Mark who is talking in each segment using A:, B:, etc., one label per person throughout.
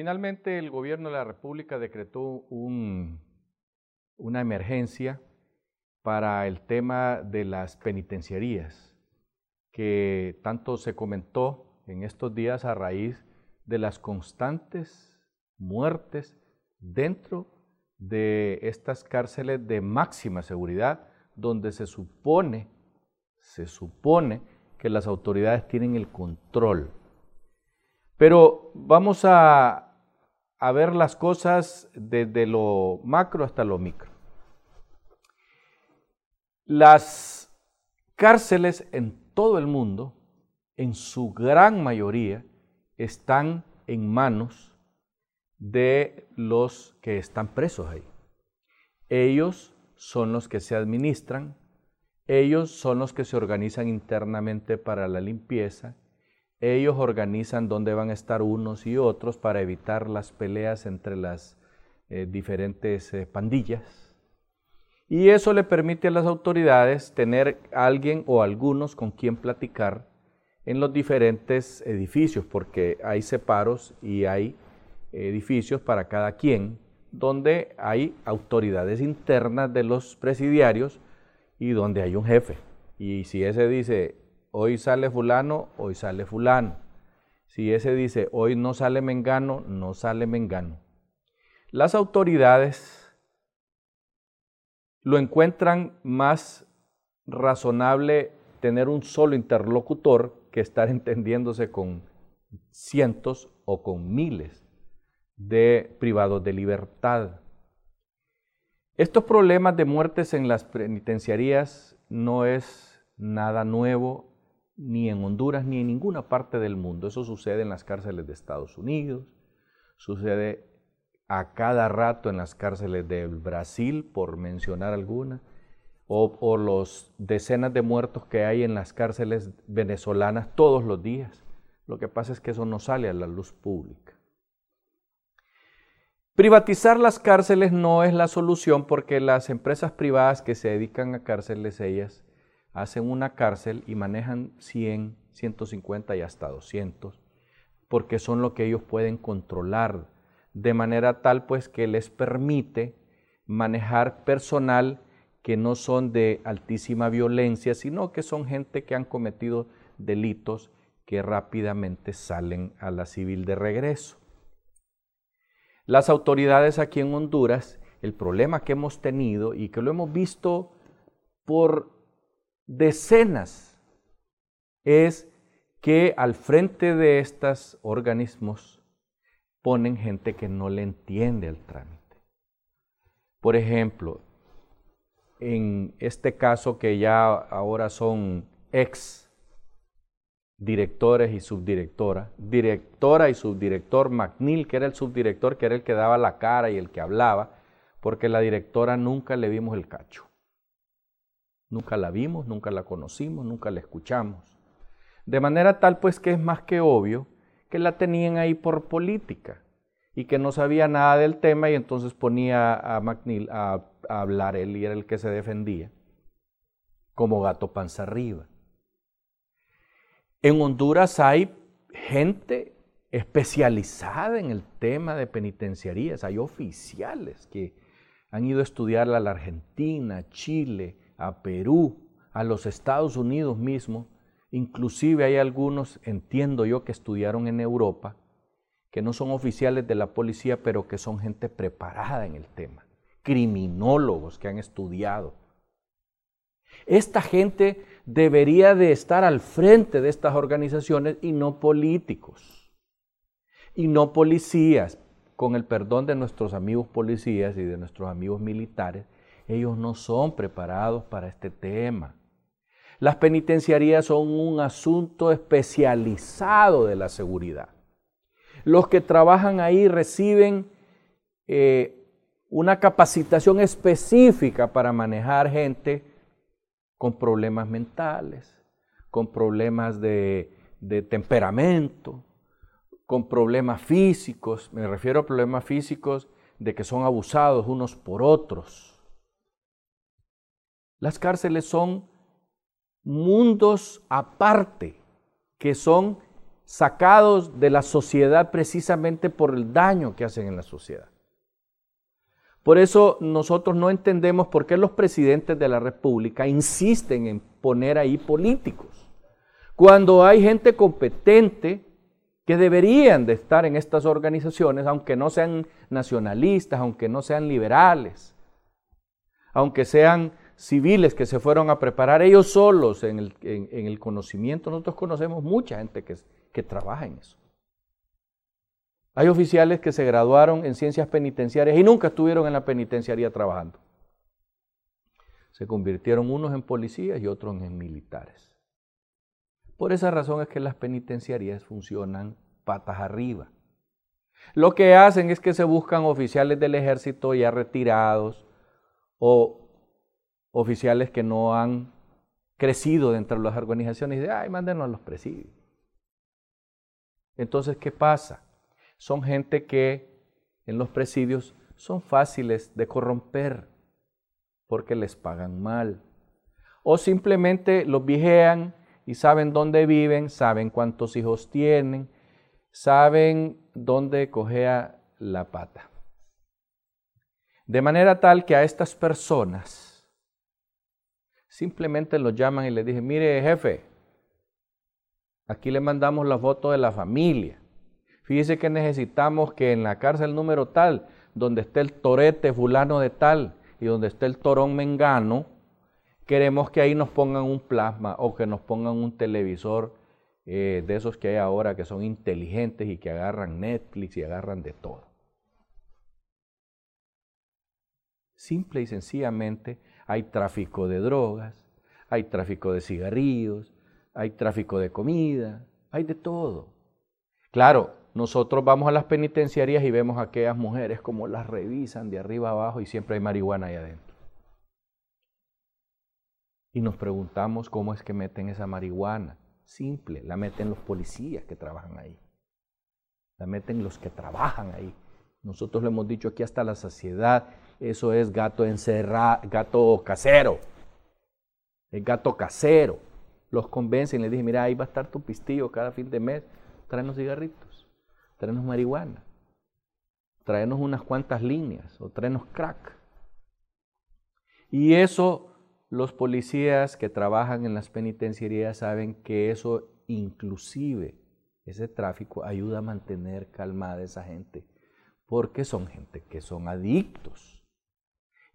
A: Finalmente, el gobierno de la República decretó un, una emergencia para el tema de las penitenciarías, que tanto se comentó en estos días a raíz de las constantes muertes dentro de estas cárceles de máxima seguridad, donde se supone, se supone que las autoridades tienen el control. Pero vamos a, ver las cosas desde lo macro hasta lo micro. Las cárceles en todo el mundo, en su gran mayoría, están en manos de los que están presos ahí. Ellos son los que se administran, ellos son los que se organizan internamente para la limpieza, ellos organizan dónde van a estar unos y otros para evitar las peleas entre las eh, diferentes eh, pandillas. Y eso le permite a las autoridades tener alguien o algunos con quien platicar en los diferentes edificios, porque hay separos y hay edificios para cada quien, donde hay autoridades internas de los presidiarios y donde hay un jefe. Y si ese dice, hoy sale fulano, hoy sale fulano. Si ese dice, hoy no sale mengano, no sale mengano. Las autoridades lo encuentran más razonable tener un solo interlocutor que estar entendiéndose con cientos o con miles de privados de libertad. Estos problemas de muertes en las penitenciarías no es nada nuevo ni en Honduras ni en ninguna parte del mundo. Eso sucede en las cárceles de Estados Unidos, sucede a cada rato en las cárceles de Brasil, por mencionar alguna, o los decenas de muertos que hay en las cárceles venezolanas todos los días. Lo que pasa es que eso no sale a la luz pública. Privatizar las cárceles no es la solución porque las empresas privadas que se dedican a cárceles, ellas hacen una cárcel y manejan 100, 150 y hasta 200, porque son lo que ellos pueden controlar, de manera tal pues que les permite manejar personal que no son de altísima violencia, sino que son gente que han cometido delitos que rápidamente salen a la civil de regreso. Las autoridades aquí en Honduras, el problema que hemos tenido y que lo hemos visto por decenas es que al frente de estos organismos ponen gente que no le entiende el trámite. Por ejemplo, en este caso que ya ahora son ex directores y subdirectora, directora y subdirector McNeil, que era el subdirector, que era el que daba la cara y el que hablaba, porque la directora nunca le vimos el cacho. Nunca la vimos, nunca la conocimos, nunca la escuchamos. De manera tal pues que es más que obvio que la tenían ahí por política y que no sabía nada del tema y entonces ponía a McNeil a, hablar él y era el que se defendía como gato panza arriba. En Honduras hay gente especializada en el tema de penitenciarías, hay oficiales que han ido a estudiar a la Argentina, Chile, a Perú, a los Estados Unidos mismo, inclusive hay algunos, entiendo yo, que estudiaron en Europa, que no son oficiales de la policía, pero que son gente preparada en el tema, criminólogos que han estudiado. Esta gente debería de estar al frente de estas organizaciones y no políticos, y no policías, con el perdón de nuestros amigos policías y de nuestros amigos militares, ellos no son preparados para este tema. Las penitenciarías son un asunto especializado de la seguridad. Los que trabajan ahí reciben eh, una capacitación específica para manejar gente con problemas mentales, con problemas de, de temperamento, con problemas físicos. Me refiero a problemas físicos de que son abusados unos por otros las cárceles son mundos aparte que son sacados de la sociedad precisamente por el daño que hacen en la sociedad. Por eso nosotros no entendemos por qué los presidentes de la República insisten en poner ahí políticos, cuando hay gente competente que deberían de estar en estas organizaciones, aunque no sean nacionalistas, aunque no sean liberales, aunque sean civiles que se fueron a preparar ellos solos en el, conocimiento. Nosotros conocemos mucha gente que, que trabaja en eso. Hay oficiales que se graduaron en ciencias penitenciarias y nunca estuvieron en la penitenciaría trabajando. Se convirtieron unos en policías y otros en militares. Por esa razón es que las penitenciarías funcionan patas arriba. Lo que hacen es que se buscan oficiales del ejército ya retirados o oficiales que no han crecido dentro de las organizaciones y de, ay, mándenos a los presidios. Entonces, ¿qué pasa? Son gente que en los presidios son fáciles de corromper porque les pagan mal. O simplemente los vigean y saben dónde viven, saben cuántos hijos tienen, saben dónde cogea la pata. De manera tal que a estas personas simplemente los llaman y les dicen, mire jefe, aquí le mandamos la foto de la familia. Fíjese que necesitamos que en la cárcel número tal, donde esté el torete fulano de tal y donde esté el torón mengano, queremos que ahí nos pongan un plasma o que nos pongan un televisor eh, de esos que hay ahora que son inteligentes y que agarran Netflix y agarran de todo. Simple y sencillamente hay tráfico de drogas, hay tráfico de cigarrillos, hay tráfico de comida, hay de todo. Claro, nosotros vamos a las penitenciarías y vemos a aquellas mujeres como las revisan de arriba abajo y siempre hay marihuana ahí adentro. Y nos preguntamos cómo es que meten esa marihuana. Simple, la meten los policías que trabajan ahí. La meten los que trabajan ahí. Nosotros le hemos dicho aquí hasta la saciedad, eso es gato encerrado, gato casero. Es gato casero. Los convencen, les dije, mira, ahí va a estar tu pistillo cada fin de mes, tráenos cigarritos, tráenos marihuana, tráenos unas cuantas líneas o tráenos crack. Y eso los policías que trabajan en las penitenciarías saben que eso inclusive, ese tráfico, ayuda a mantener calmada esa gente, porque son gente que son adictos.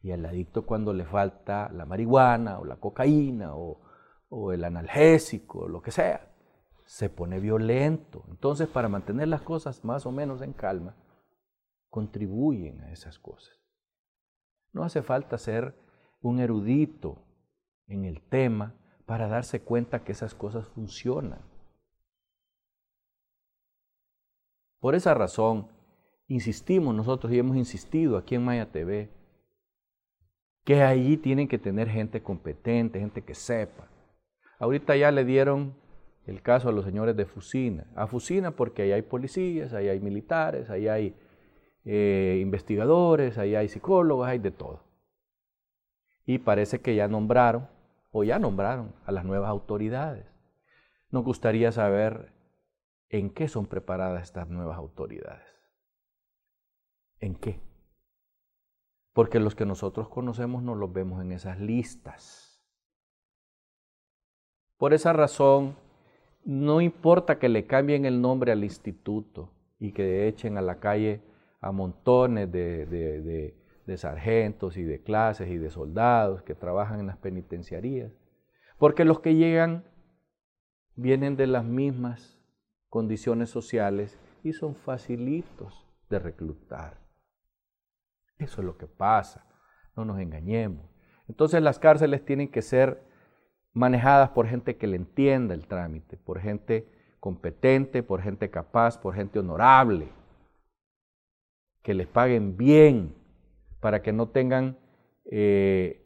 A: Y al adicto cuando le falta la marihuana o la cocaína o, o el analgésico, lo que sea, se pone violento. Entonces, para mantener las cosas más o menos en calma, contribuyen a esas cosas. No hace falta ser un erudito en el tema para darse cuenta que esas cosas funcionan. Por esa razón, insistimos nosotros y hemos insistido aquí en Maya TV que allí tienen que tener gente competente, gente que sepa. Ahorita ya le dieron el caso a los señores de Fusina. A Fusina porque ahí hay policías, ahí hay militares, ahí hay eh, investigadores, ahí hay psicólogos, hay de todo. Y parece que ya nombraron o ya nombraron a las nuevas autoridades. Nos gustaría saber en qué son preparadas estas nuevas autoridades. ¿En qué? Porque los que nosotros conocemos no los vemos en esas listas. Por esa razón, no importa que le cambien el nombre al instituto y que echen a la calle a montones de, sargentos y de clases y de soldados que trabajan en las penitenciarías, porque los que llegan vienen de las mismas condiciones sociales y son facilitos de reclutar. Eso es lo que pasa, no nos engañemos. Entonces las cárceles tienen que ser manejadas por gente que le entienda el trámite, por gente competente, por gente capaz, por gente honorable, que les paguen bien, para que no tengan eh,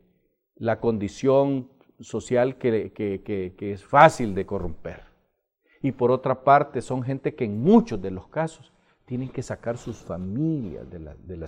A: la condición social que, es fácil de corromper. Y por otra parte, son gente que en muchos de los casos tienen que sacar sus familias de la, de la ciudad.